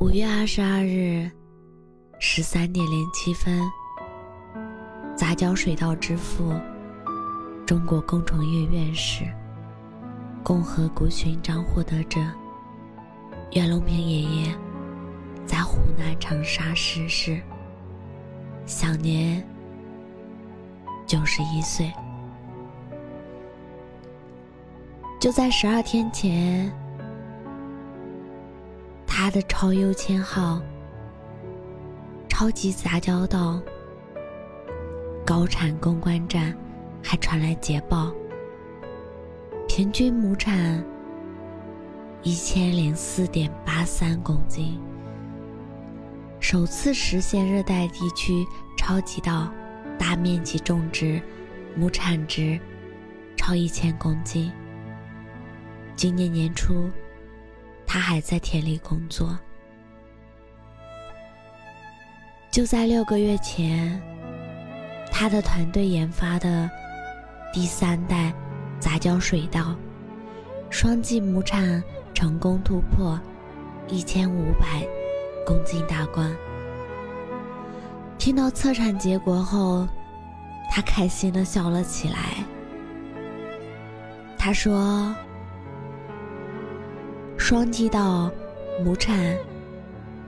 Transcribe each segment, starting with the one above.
五月二十二日十三点零七分，杂交水稻之父、中国工程院院士、共和国勋章获得者袁隆平爷爷在湖南长沙逝世，享年九十一岁。就在十二天前。他的超优千号超级杂交稻高产攻关站还传来捷报，平均亩产一千零四点八三公斤，首次实现热带地区超级稻大面积种植，亩产值超一千公斤。今年年初。他还在田里工作。就在六个月前，他的团队研发的第三代杂交水稻，双季亩产成功突破一千五百公斤大关。听到测产结果后，他开心的笑了起来。他说。双季稻亩产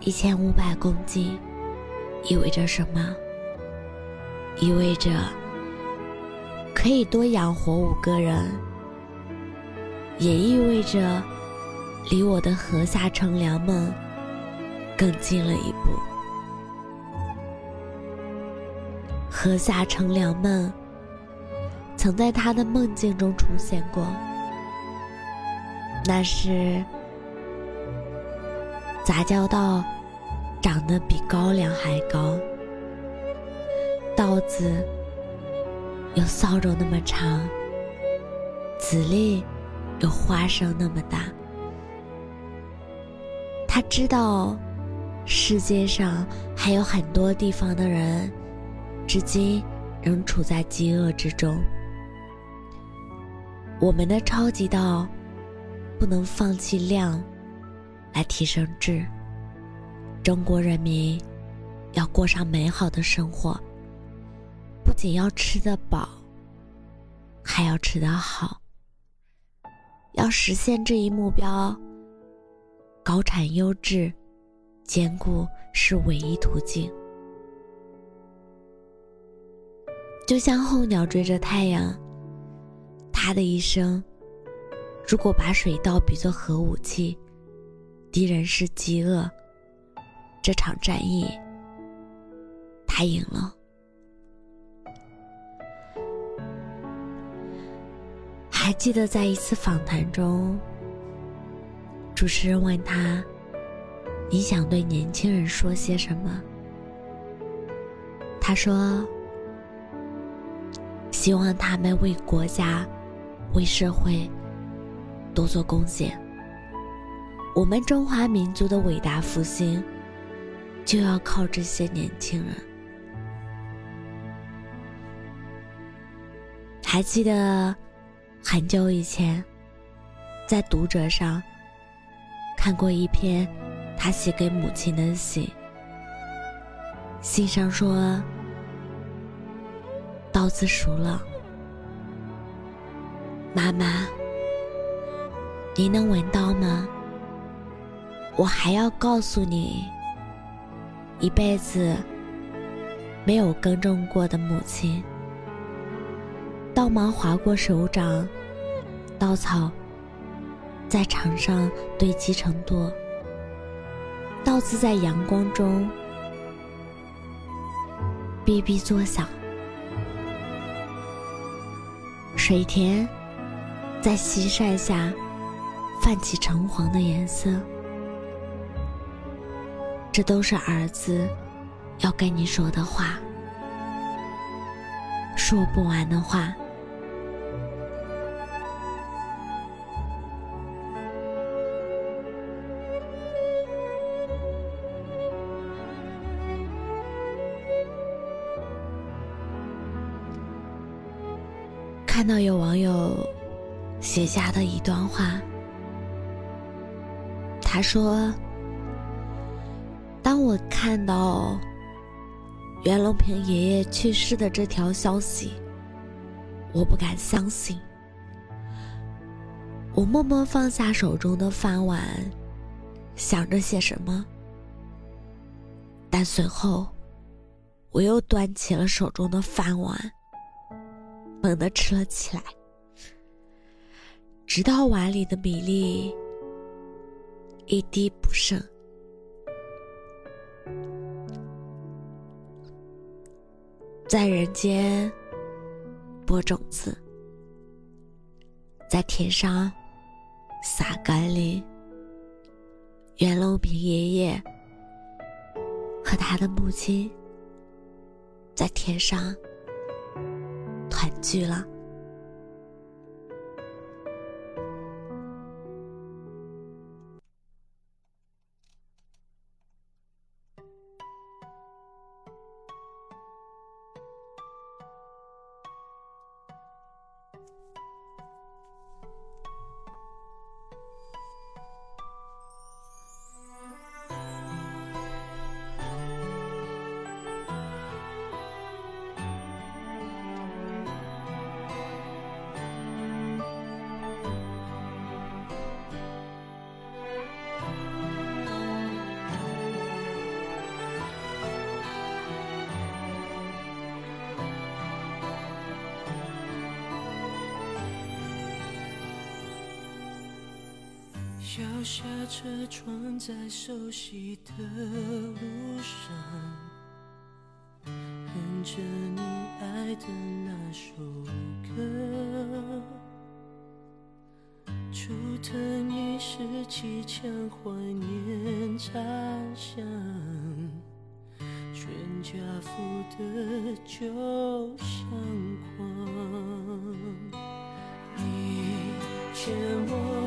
一千五百公斤，意味着什么？意味着可以多养活五个人，也意味着离我的禾下乘凉梦更近了一步。禾下乘凉梦曾在他的梦境中出现过，那是。杂交稻长得比高粱还高，稻子有扫帚那么长，籽粒有花生那么大。他知道世界上还有很多地方的人，至今仍处在饥饿之中。我们的超级稻不能放弃量。来提升质。中国人民要过上美好的生活，不仅要吃得饱，还要吃得好。要实现这一目标，高产优质、坚固是唯一途径。就像候鸟追着太阳，它的一生，如果把水稻比作核武器。敌人是饥饿。这场战役，他赢了。还记得在一次访谈中，主持人问他：“你想对年轻人说些什么？”他说：“希望他们为国家、为社会多做贡献。”我们中华民族的伟大复兴，就要靠这些年轻人。还记得很久以前，在读者上看过一篇他写给母亲的信，信上说：“稻子熟了，妈妈，你能闻到吗？”我还要告诉你，一辈子没有耕种过的母亲，稻芒划过手掌，稻草在场上堆积成垛，稻子在阳光中哔哔作响，水田在西晒下泛起橙黄的颜色。这都是儿子要跟你说的话，说不完的话。看到有网友写下的一段话，他说：“当我看到袁隆平爷爷去世的这条消息，我不敢相信。我默默放下手中的饭碗，想着些什么，但随后我又端起了手中的饭碗。”猛地吃了起来，直到碗里的米粒一滴不剩。在人间播种子，在田上撒甘霖。袁隆平爷爷和他的母亲在田上。团聚了。摇下车窗，在熟悉的路上，哼着你爱的那首歌。竹藤一时几枪，怀念茶香，全家福的旧相框。你牵我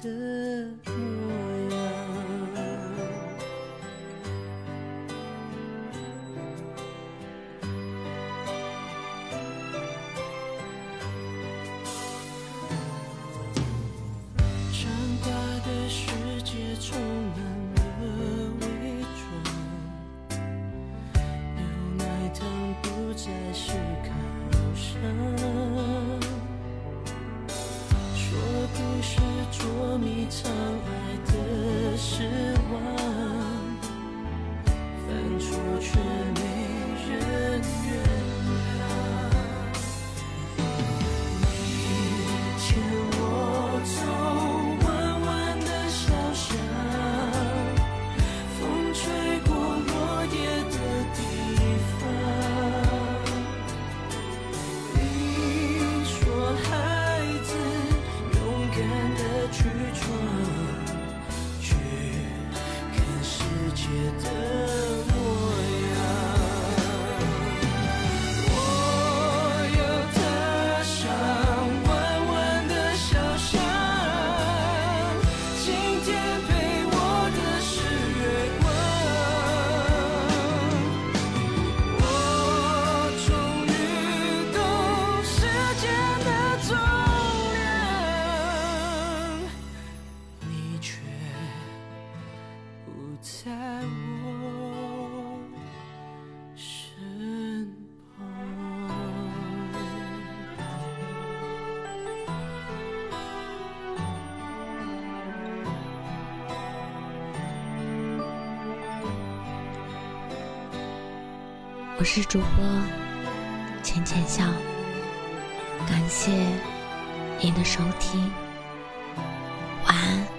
的我是主播浅浅笑。感谢您的收听，晚安。